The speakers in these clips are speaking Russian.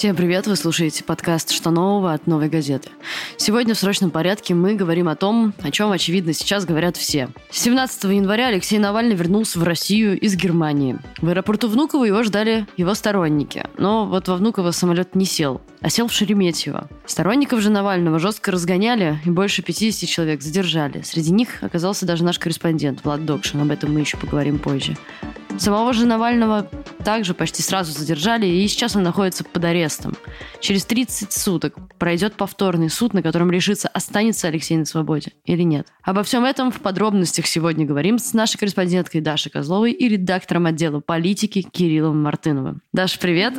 Всем привет! Вы слушаете подкаст «Что нового» от «Новой газеты». Сегодня в срочном порядке мы говорим о том, о чем, очевидно, сейчас говорят все. 17 января Алексей Навальный вернулся в Россию из Германии. В аэропорту Внуково его ждали его сторонники. Но вот во Внуково самолет не сел, а сел в Шереметьево. Сторонников же Навального жестко разгоняли и больше 50 человек задержали. Среди них оказался даже наш корреспондент Влад Докшин. Об этом мы еще поговорим позже. Самого же Навального также почти сразу задержали, и сейчас он находится под арестом. Через 30 суток пройдет повторный суд, на котором решится, останется Алексей на свободе или нет. Обо всем этом в подробностях сегодня говорим с нашей корреспонденткой Дашей Козловой и редактором отдела политики Кириллом Мартыновым. Даша, привет!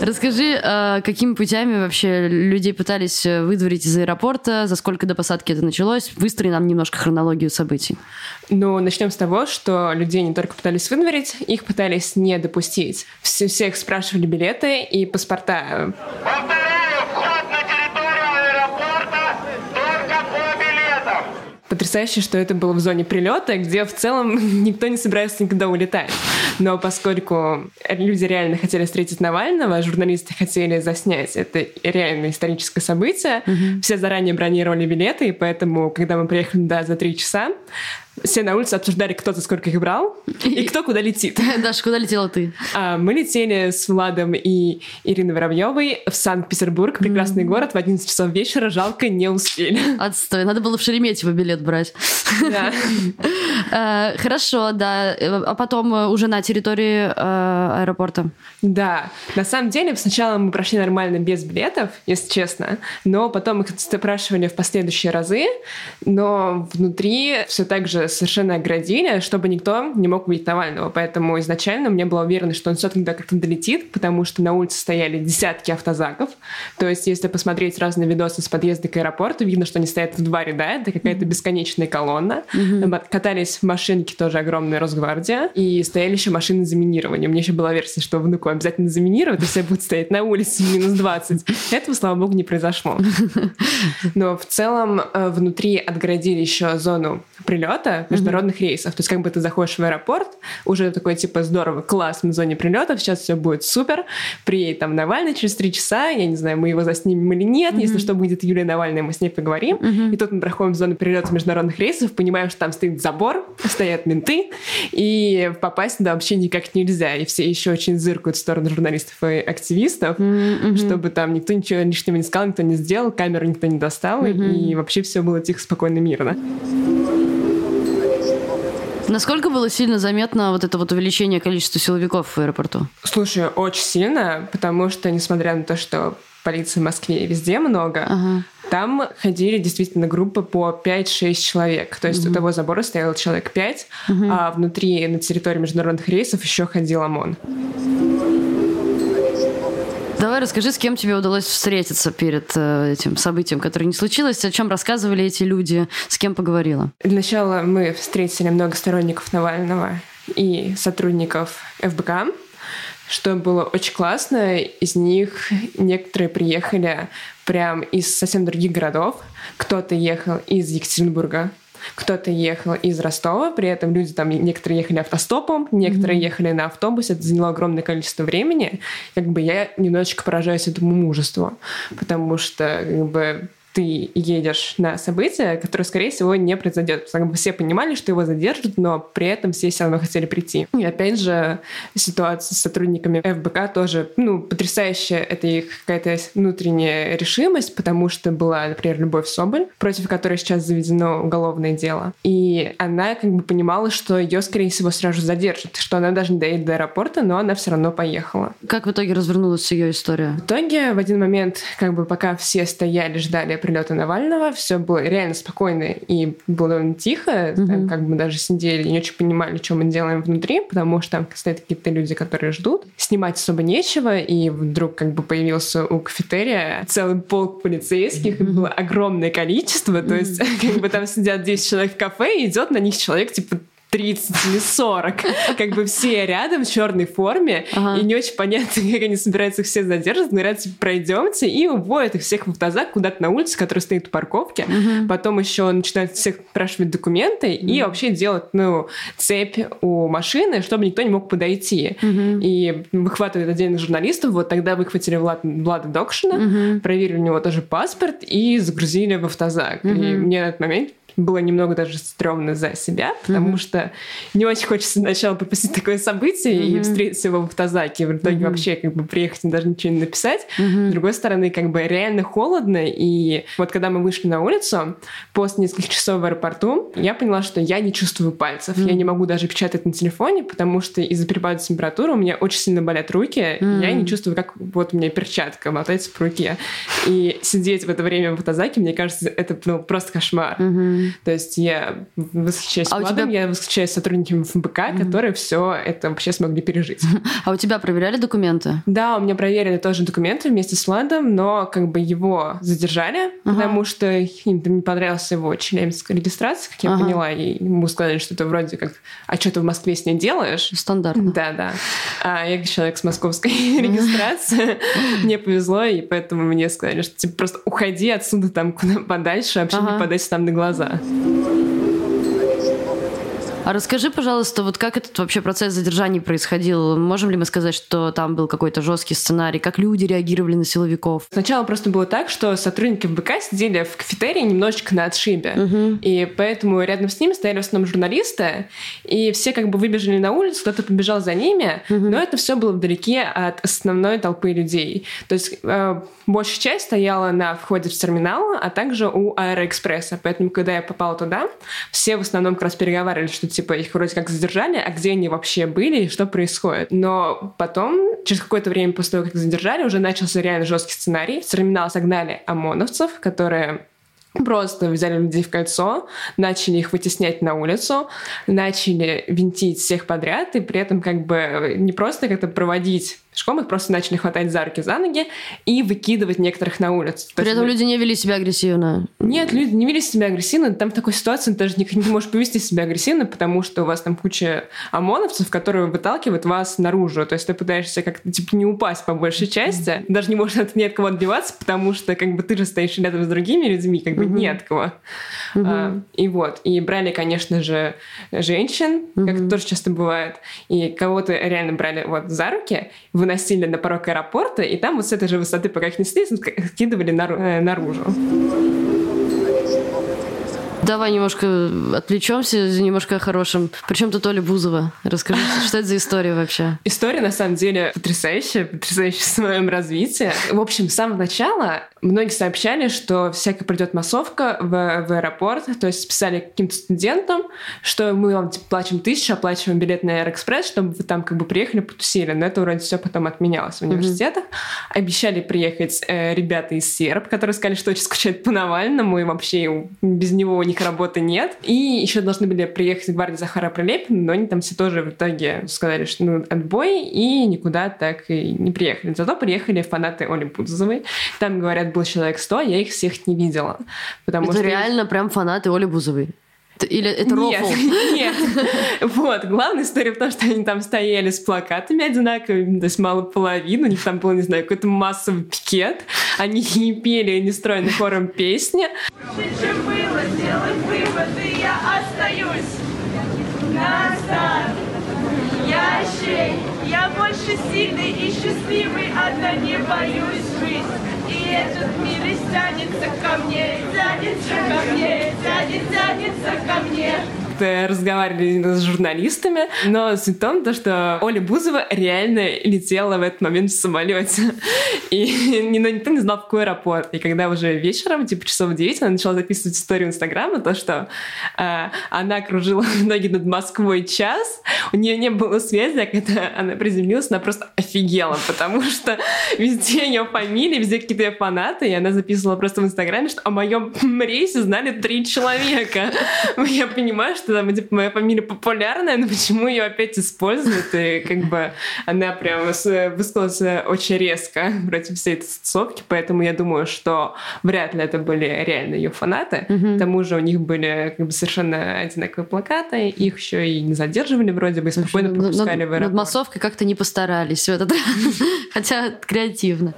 Расскажи, а какими путями вообще людей пытались выдворить из аэропорта, за сколько до посадки это началось? Выстрои нам немножко хронологию событий. Ну, начнем с того, что людей не только пытались выдворить, их пытались не допустить. Всех спрашивали билеты и паспорта. Потрясающе, что это было в зоне прилета, где в целом никто не собирается никогда улетать. Но поскольку люди реально хотели встретить Навального, журналисты хотели заснять это реально историческое событие, mm-hmm. все заранее бронировали билеты, и поэтому, когда мы приехали да, за три часа, все на улице обсуждали, кто за сколько их брал и кто куда летит. Даша, куда летела ты? А, мы летели с Владом и Ириной Воробьевой в Санкт-Петербург, прекрасный город, в 11 часов вечера, жалко, не успели. Отстой, надо было в Шереметьево билет брать. А, хорошо, да. А потом уже на территории а, аэропорта? Да. На самом деле, сначала мы прошли нормально без билетов, если честно, но потом их спрашивали в последующие разы, но внутри все так же совершенно оградили, чтобы никто не мог увидеть Навального. Поэтому изначально мне было уверено, что он все-таки как-то долетит, потому что на улице стояли десятки автозаков. То есть, если посмотреть разные видосы с подъезда к аэропорту, видно, что они стоят в два ряда, это какая-то бесконечная колонна. Mm-hmm. Катались в машинке тоже огромная Росгвардия, и стояли еще машины заминирования. У меня еще была версия, что внуку обязательно заминируют, и все будут стоять на улице минус 20. Этого, слава богу, не произошло. Но в целом э, внутри отгородили еще зону прилета международных рейсов. То есть как бы ты заходишь в аэропорт, уже такой типа здорово, класс, на зоне прилета, сейчас все будет супер, приедет там Навальный через три часа, я не знаю, мы его заснимем или нет, если что будет Юлия Навальная, мы с ней поговорим. И тут мы проходим в зону прилета международных рейсов, понимаем, что там стоит забор, стоят менты, и попасть туда вообще никак нельзя. И все еще очень зыркают в сторону журналистов и активистов, mm-hmm. чтобы там никто ничего лишнего не сказал, никто не сделал, камеру никто не достал, mm-hmm. и вообще все было тихо, спокойно, мирно. Насколько было сильно заметно вот это вот увеличение количества силовиков в аэропорту? Слушай, очень сильно, потому что, несмотря на то, что полиции в Москве везде много, ага. Там ходили действительно группы по 5-6 человек. То есть угу. у того забора стоял человек 5, угу. а внутри, на территории международных рейсов еще ходил ОМОН. Давай расскажи, с кем тебе удалось встретиться перед э, этим событием, которое не случилось, о чем рассказывали эти люди, с кем поговорила? Для начала мы встретили много сторонников Навального и сотрудников ФБК, что было очень классно. Из них некоторые приехали прям из совсем других городов. Кто-то ехал из Екатеринбурга, кто-то ехал из Ростова, при этом люди там, некоторые ехали автостопом, некоторые mm-hmm. ехали на автобусе, это заняло огромное количество времени. Как бы я немножечко поражаюсь этому мужеству, потому что как бы ты едешь на событие, которое, скорее всего, не произойдет. Все понимали, что его задержат, но при этом все все равно хотели прийти. И опять же, ситуация с сотрудниками ФБК тоже, ну, потрясающая. Это их какая-то внутренняя решимость, потому что была, например, Любовь Соболь, против которой сейчас заведено уголовное дело. И она как бы понимала, что ее, скорее всего, сразу задержат, что она даже не доедет до аэропорта, но она все равно поехала. Как в итоге развернулась ее история? В итоге в один момент, как бы пока все стояли, ждали прилета Навального, все было реально спокойно и было довольно тихо, mm-hmm. там, как бы мы даже сидели и не очень понимали, что мы делаем внутри, потому что там стоят какие-то люди, которые ждут. Снимать особо нечего, и вдруг как бы появился у кафетерия целый полк полицейских, и было огромное количество, то есть как бы там сидят 10 человек в кафе, и идет на них человек типа 30 или 40. Как бы все рядом в черной форме, ага. и не очень понятно, как они собираются все задерживать. Говорят, типа, пройдемте, и уводят их всех в автозак куда-то на улице, который стоит у парковки. Угу. Потом еще начинают всех спрашивать документы угу. и вообще делать, ну, цепь у машины, чтобы никто не мог подойти. Угу. И выхватывают отдельных журналистов. Вот тогда выхватили Влад, Влада Докшина, угу. проверили у него тоже паспорт и загрузили в автозак. Угу. И мне на этот момент было немного даже стрёмно за себя, потому mm-hmm. что не очень хочется сначала пропустить такое событие mm-hmm. и встретить его в автозаке, в итоге mm-hmm. вообще как бы приехать и даже ничего не написать. Mm-hmm. С другой стороны, как бы реально холодно, и вот когда мы вышли на улицу, после нескольких часов в аэропорту, я поняла, что я не чувствую пальцев, mm-hmm. я не могу даже печатать на телефоне, потому что из-за перепада температуры у меня очень сильно болят руки, mm-hmm. я не чувствую, как вот у меня перчатка мотается по руке. И сидеть в это время в автозаке, мне кажется, это ну, просто кошмар. Mm-hmm. То есть я восхищаюсь а Владом, тебя... я восхищаюсь сотрудниками ФБК, mm-hmm. которые все это вообще смогли пережить. А у тебя проверяли документы? Да, у меня проверили тоже документы вместе с Владом, но как бы его задержали, ага. потому что им не понравился его челябинская регистрация, как я ага. поняла, и ему сказали, что это вроде как, а что ты в Москве с ней делаешь? Стандартно. Да, да. А я человек с московской регистрацией, мне повезло, и поэтому мне сказали, что типа просто уходи отсюда там куда подальше, вообще не подайся там на глаза. Yeah. А расскажи, пожалуйста, вот как этот вообще процесс задержания происходил? Можем ли мы сказать, что там был какой-то жесткий сценарий? Как люди реагировали на силовиков? Сначала просто было так, что сотрудники БК сидели в кафетерии немножечко на отшибе. Угу. И поэтому рядом с ними стояли в основном журналисты, и все как бы выбежали на улицу, кто-то побежал за ними, угу. но это все было вдалеке от основной толпы людей. То есть э, большая часть стояла на входе в терминал, а также у Аэроэкспресса. Поэтому, когда я попала туда, все в основном как раз переговаривали, что типа их вроде как задержали, а где они вообще были и что происходит. Но потом, через какое-то время после того, как задержали, уже начался реально жесткий сценарий. В терминал согнали ОМОНовцев, которые Просто взяли людей в кольцо, начали их вытеснять на улицу, начали винтить всех подряд, и при этом как бы не просто как-то проводить пешком, их просто начали хватать за руки, за ноги и выкидывать некоторых на улицу. При этом люди не вели себя агрессивно. Нет, люди не вели себя агрессивно. Там в такой ситуации ты даже не, не можешь повести себя агрессивно, потому что у вас там куча ОМОНовцев, которые выталкивают вас наружу. То есть ты пытаешься как-то типа не упасть по большей части. Mm-hmm. Даже не можешь от ни от кого отбиваться, потому что как бы ты же стоишь рядом с другими людьми, как бы mm-hmm. не от кого. Mm-hmm. А, и вот. И брали, конечно же, женщин, mm-hmm. как это тоже часто бывает. И кого-то реально брали вот за руки, выносили на порог аэропорта, и там вот с этой же высоты, пока их несли, скидывали э, наружу. Давай немножко отвлечемся, немножко о хорошем. Причем тут Оля Бузова. Расскажи, что это за история вообще? История, на самом деле, потрясающая, потрясающая в своем развитии. В общем, с самого начала многие сообщали, что всякая придет массовка в, в аэропорт, то есть писали каким-то студентам, что мы вам типа, платим тысячу, оплачиваем билет на Аэроэкспресс, чтобы вы там как бы приехали, потусили. Но это вроде все потом отменялось в университетах. Mm-hmm. Обещали приехать э, ребята из Серб, которые сказали, что очень скучают по Навальному, и вообще без него них работы нет. И еще должны были приехать гвардии Захара Прилепина, но они там все тоже в итоге сказали, что ну, отбой, и никуда так и не приехали. Зато приехали фанаты Оли Бузовой. Там, говорят, был человек 100, я их всех не видела. Потому это что реально прям фанаты Оли Бузовой? Или это нет, рофл? Нет, Вот, главная история в том, что они там стояли с плакатами одинаковыми, то есть мало половины, у них там был, не знаю, какой-то массовый пикет, они не пели нестройным хором песни. Было, выводы, я остаюсь назад. Я щей, я больше сильный и счастливый, одна не боюсь. И этот мир тянется ко мне, тянется ко мне, тянет, тянется ко мне разговаривали с журналистами, но суть то, что Оля Бузова реально летела в этот момент в самолете. И никто не знал, в какой аэропорт. И когда уже вечером, типа часов 9, она начала записывать историю Инстаграма, то, что э, она кружила ноги над Москвой час, у нее не было связи, а когда она приземлилась, она просто офигела, потому что везде ее фамилии, везде какие-то ее фанаты, и она записывала просто в Инстаграме, что о моем рейсе знали три человека. Я понимаю, что там, типа, моя фамилия популярная, но почему ее опять используют? И как бы она прям высказалась очень резко против всей этой тусовки, поэтому я думаю, что вряд ли это были реально ее фанаты. К тому же у них были как бы совершенно одинаковые плакаты, их еще и не задерживали вроде бы, и спокойно пропускали в аэропорт. Над массовкой как-то не постарались в этот раз, хотя креативно.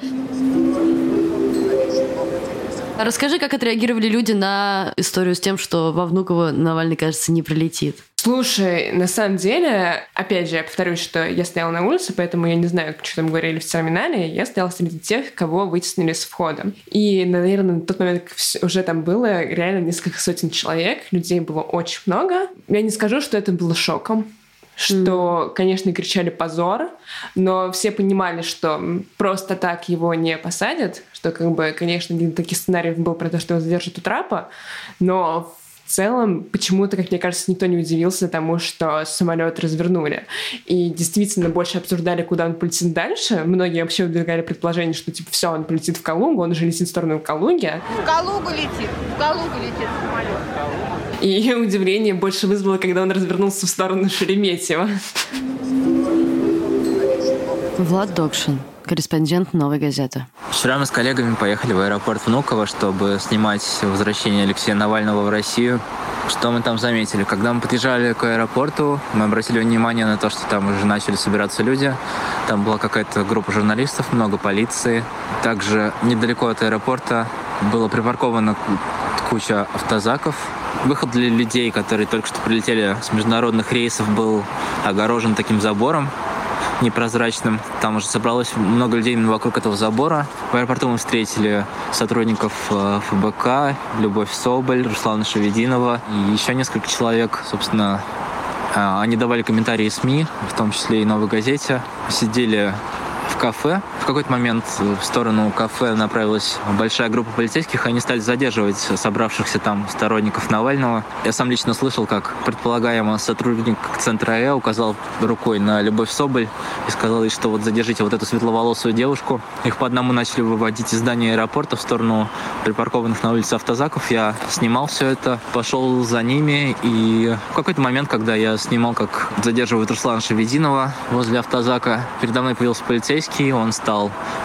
Расскажи, как отреагировали люди на историю с тем, что во Внуково Навальный, кажется, не прилетит. Слушай, на самом деле, опять же, я повторюсь, что я стояла на улице, поэтому я не знаю, что там говорили в терминале. Я стояла среди тех, кого вытеснили с входа. И, наверное, на тот момент уже там было реально несколько сотен человек. Людей было очень много. Я не скажу, что это было шоком что, mm. конечно, кричали позор, но все понимали, что просто так его не посадят, что, как бы, конечно, один из таких сценариев был про то, что его задержат у трапа, но в целом почему-то, как мне кажется, никто не удивился тому, что самолет развернули. И действительно больше обсуждали, куда он полетит дальше. Многие вообще выдвигали предположение, что типа все, он полетит в Калугу, он уже летит в сторону Калуги. В Калугу летит, в Калугу летит самолет. И удивление больше вызвало, когда он развернулся в сторону Шереметьево. Влад Докшин, корреспондент «Новой газеты». Вчера мы с коллегами поехали в аэропорт Внуково, чтобы снимать возвращение Алексея Навального в Россию. Что мы там заметили? Когда мы подъезжали к аэропорту, мы обратили внимание на то, что там уже начали собираться люди. Там была какая-то группа журналистов, много полиции. Также недалеко от аэропорта было припарковано куча автозаков, Выход для людей, которые только что прилетели с международных рейсов, был огорожен таким забором непрозрачным. Там уже собралось много людей вокруг этого забора. В аэропорту мы встретили сотрудников э, ФБК, Любовь Соболь, Руслана Шевединова и еще несколько человек, собственно, э, они давали комментарии СМИ, в том числе и «Новой газете». Сидели в кафе. В какой-то момент в сторону кафе направилась большая группа полицейских, они стали задерживать собравшихся там сторонников Навального. Я сам лично слышал, как предполагаемо сотрудник центра Э указал рукой на Любовь Соболь и сказал ей, что вот задержите вот эту светловолосую девушку. Их по одному начали выводить из здания аэропорта в сторону припаркованных на улице автозаков. Я снимал все это, пошел за ними, и в какой-то момент, когда я снимал, как задерживают Руслана Шевединова возле автозака, передо мной появился полицейский, он стал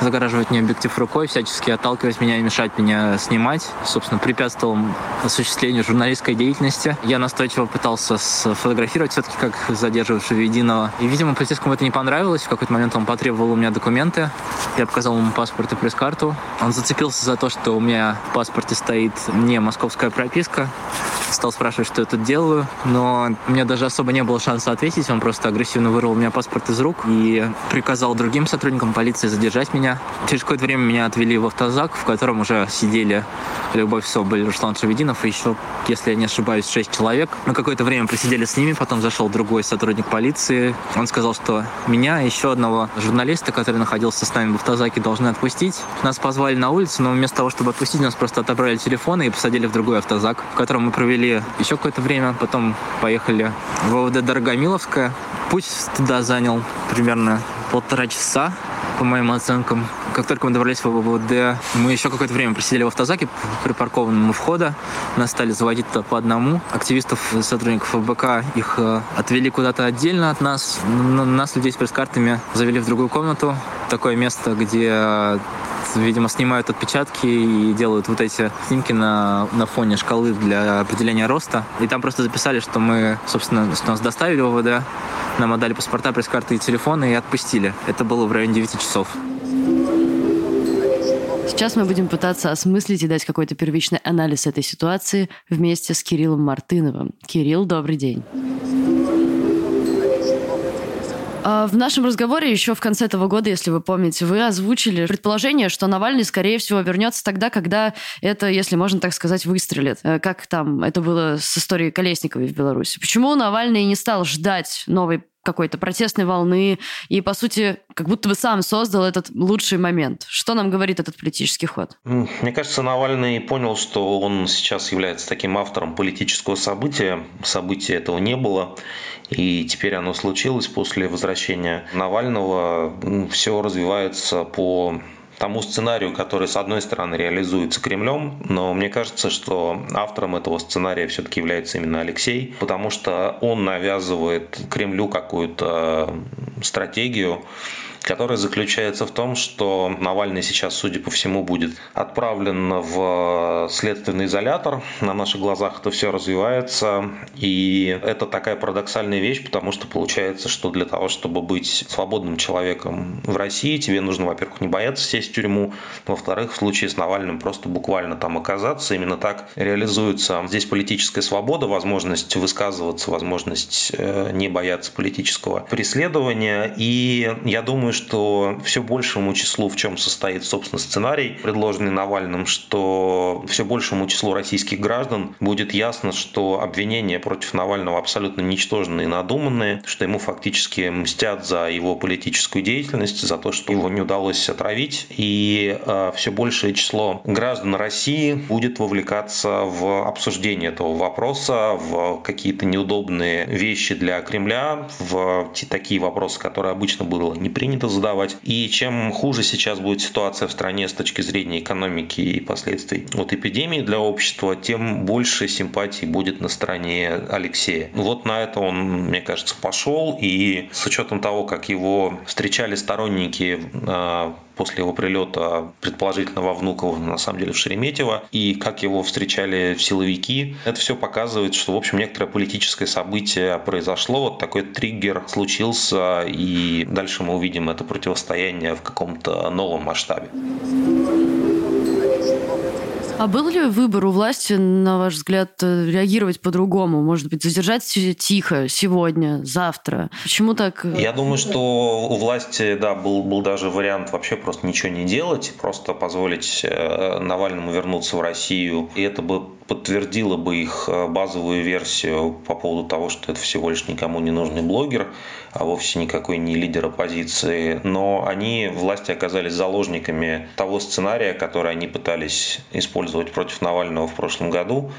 загораживать мне объектив рукой, всячески отталкивать меня и мешать меня снимать. Собственно, препятствовал осуществлению журналистской деятельности. Я настойчиво пытался сфотографировать все-таки, как задерживавшего единого. И, видимо, полицейскому это не понравилось. В какой-то момент он потребовал у меня документы. Я показал ему паспорт и пресс-карту. Он зацепился за то, что у меня в паспорте стоит не московская прописка. Стал спрашивать, что я тут делаю. Но у меня даже особо не было шанса ответить. Он просто агрессивно вырвал у меня паспорт из рук и приказал другим сотрудникам полиции задержать меня. Через какое-то время меня отвели в автозак, в котором уже сидели Любовь Соболь, Руслан Шевединов и еще, если я не ошибаюсь, шесть человек. Мы какое-то время просидели с ними, потом зашел другой сотрудник полиции. Он сказал, что меня и еще одного журналиста, который находился с нами в автозаке, должны отпустить. Нас позвали на улицу, но вместо того, чтобы отпустить, нас просто отобрали телефоны и посадили в другой автозак, в котором мы провели еще какое-то время. Потом поехали в ОВД Дорогомиловская. Путь туда занял примерно полтора часа, по моим оценкам. Как только мы добрались в ВВД, мы еще какое-то время просидели в автозаке, припаркованном у входа. Нас стали заводить по одному. Активистов, сотрудников ФБК, их э, отвели куда-то отдельно от нас. Нас, людей с пресс-картами, завели в другую комнату. Такое место, где видимо, снимают отпечатки и делают вот эти снимки на, на фоне шкалы для определения роста. И там просто записали, что мы, собственно, что нас доставили в ОВД, нам отдали паспорта, пресс-карты и телефоны и отпустили. Это было в районе 9 часов. Сейчас мы будем пытаться осмыслить и дать какой-то первичный анализ этой ситуации вместе с Кириллом Мартыновым. Кирилл, добрый день. А, в нашем разговоре еще в конце этого года, если вы помните, вы озвучили предположение, что Навальный, скорее всего, вернется тогда, когда это, если можно так сказать, выстрелит. Э, как там это было с историей Колесниковой в Беларуси. Почему Навальный не стал ждать новой какой-то протестной волны и, по сути, как будто бы сам создал этот лучший момент. Что нам говорит этот политический ход? Мне кажется, Навальный понял, что он сейчас является таким автором политического события. События этого не было. И теперь оно случилось после возвращения Навального. Все развивается по тому сценарию, который, с одной стороны, реализуется Кремлем, но мне кажется, что автором этого сценария все-таки является именно Алексей, потому что он навязывает Кремлю какую-то стратегию, которая заключается в том, что Навальный сейчас, судя по всему, будет отправлен в следственный изолятор. На наших глазах это все развивается. И это такая парадоксальная вещь, потому что получается, что для того, чтобы быть свободным человеком в России, тебе нужно, во-первых, не бояться сесть в тюрьму, во-вторых, в случае с Навальным просто буквально там оказаться. Именно так реализуется здесь политическая свобода, возможность высказываться, возможность э, не бояться политического преследования. И я думаю, что все большему числу, в чем состоит, собственно, сценарий, предложенный Навальным, что все большему числу российских граждан будет ясно, что обвинения против Навального абсолютно ничтожные и надуманные, что ему фактически мстят за его политическую деятельность, за то, что его не удалось отравить. И э, все большее число граждан России будет вовлекаться в обсуждение этого вопроса, в какие-то неудобные вещи для Кремля, в такие вопросы, которые обычно было не принято это задавать. И чем хуже сейчас будет ситуация в стране с точки зрения экономики и последствий от эпидемии для общества, тем больше симпатий будет на стороне Алексея. Вот на это он, мне кажется, пошел. И с учетом того, как его встречали сторонники а, после его прилета, предположительно во Внуково, на самом деле в Шереметьево, и как его встречали силовики. Это все показывает, что, в общем, некоторое политическое событие произошло, вот такой триггер случился, и дальше мы увидим это противостояние в каком-то новом масштабе. А был ли выбор у власти, на ваш взгляд, э, реагировать по-другому? Может быть, задержать тихо сегодня, завтра? Почему так? Э, Я думаю, что у власти, да, был, был даже вариант вообще просто ничего не делать, просто позволить э, Навальному вернуться в Россию. И это бы подтвердило бы их базовую версию по поводу того, что это всего лишь никому не нужный блогер, а вовсе никакой не лидер оппозиции. Но они, власти, оказались заложниками того сценария, который они пытались использовать против Навального в прошлом году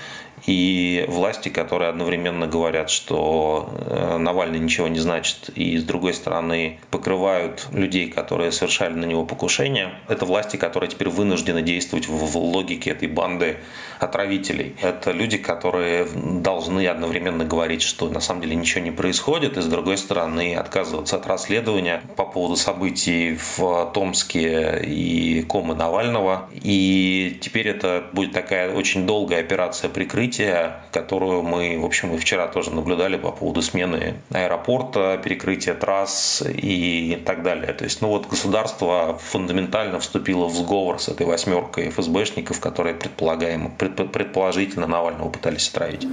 и власти, которые одновременно говорят, что э, Навальный ничего не значит, и с другой стороны покрывают людей, которые совершали на него покушение. Это власти, которые теперь вынуждены действовать в логике этой банды отравителей. Это люди, которые должны одновременно говорить, что на самом деле ничего не происходит, и с другой стороны отказываться от расследования по поводу событий в Томске и комы Навального. И теперь это будет такая очень долгая операция прикрытия, события, которую мы, в общем, и вчера тоже наблюдали по поводу смены аэропорта, перекрытия трасс и так далее. То есть, ну вот государство фундаментально вступило в сговор с этой восьмеркой ФСБшников, которые предполагаемо, предположительно Навального пытались отравить.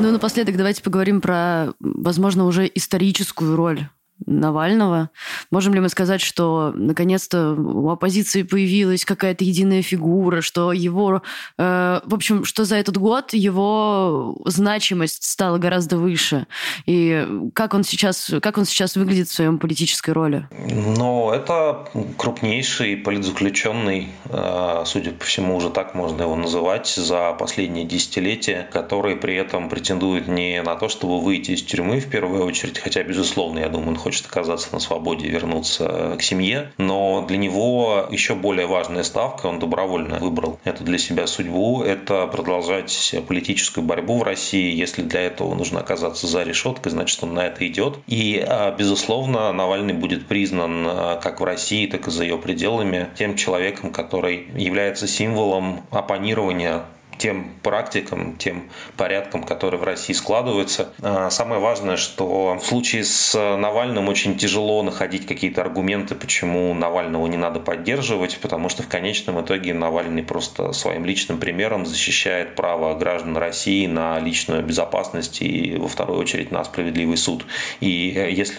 Ну, напоследок давайте поговорим про, возможно, уже историческую роль Навального. Можем ли мы сказать, что наконец-то у оппозиции появилась какая-то единая фигура, что его, э, в общем, что за этот год его значимость стала гораздо выше? И как он сейчас, как он сейчас выглядит в своем политической роли? Но это крупнейший политзаключенный, э, судя по всему, уже так можно его называть, за последние десятилетия, который при этом претендует не на то, чтобы выйти из тюрьмы в первую очередь, хотя, безусловно, я думаю, он хочет оказаться на свободе и вернуться к семье. Но для него еще более важная ставка, он добровольно выбрал эту для себя судьбу, это продолжать политическую борьбу в России. Если для этого нужно оказаться за решеткой, значит, он на это идет. И, а, безусловно, Навальный будет признан а, как в России, так и за ее пределами тем человеком, который является символом оппонирования тем практикам, тем порядкам, которые в России складываются. А, самое важное, что в случае с Навальным очень тяжело находить какие-то аргументы, почему Навального не надо поддерживать, потому что в конечном итоге Навальный просто своим личным примером защищает право граждан России на личную безопасность и во вторую очередь на справедливый суд. И если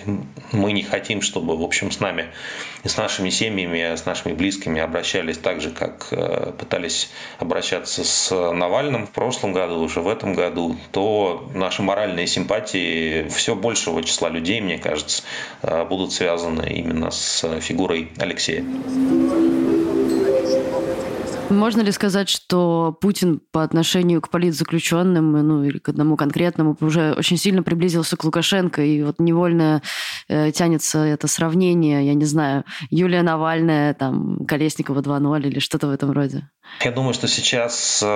мы не хотим, чтобы, в общем, с нами, с нашими семьями, с нашими близкими обращались так же, как э, пытались обращаться с Навальным в прошлом году, уже в этом году, то наши моральные симпатии все большего числа людей, мне кажется, э, будут связаны именно с фигурой Алексея. Можно ли сказать, что Путин по отношению к политзаключенным, ну или к одному конкретному, уже очень сильно приблизился к Лукашенко, и вот невольно э, тянется это сравнение, я не знаю, Юлия Навальная, там, Колесникова 2.0 или что-то в этом роде? Я думаю, что сейчас э,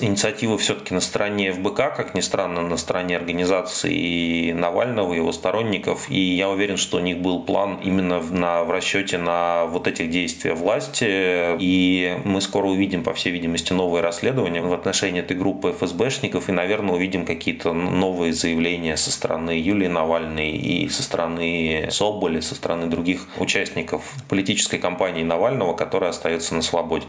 инициатива все-таки на стороне ФБК, как ни странно, на стороне организации Навального, его сторонников. И я уверен, что у них был план именно на, в расчете на вот этих действия власти. И мы скоро увидим, по всей видимости, новые расследования в отношении этой группы ФСБшников. И, наверное, увидим какие-то новые заявления со стороны Юлии Навальной и со стороны Соболи, со стороны других участников политической кампании Навального, которая остается на свободе.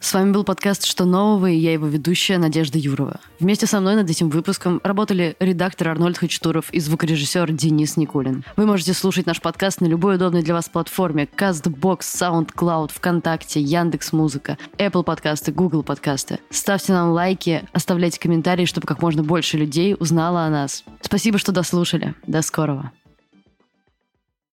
С вами был подкаст «Что нового?» и я его ведущая Надежда Юрова. Вместе со мной над этим выпуском работали редактор Арнольд Хачатуров и звукорежиссер Денис Никулин. Вы можете слушать наш подкаст на любой удобной для вас платформе CastBox, SoundCloud, ВКонтакте, Яндекс.Музыка, Apple подкасты, Google подкасты. Ставьте нам лайки, оставляйте комментарии, чтобы как можно больше людей узнало о нас. Спасибо, что дослушали. До скорого.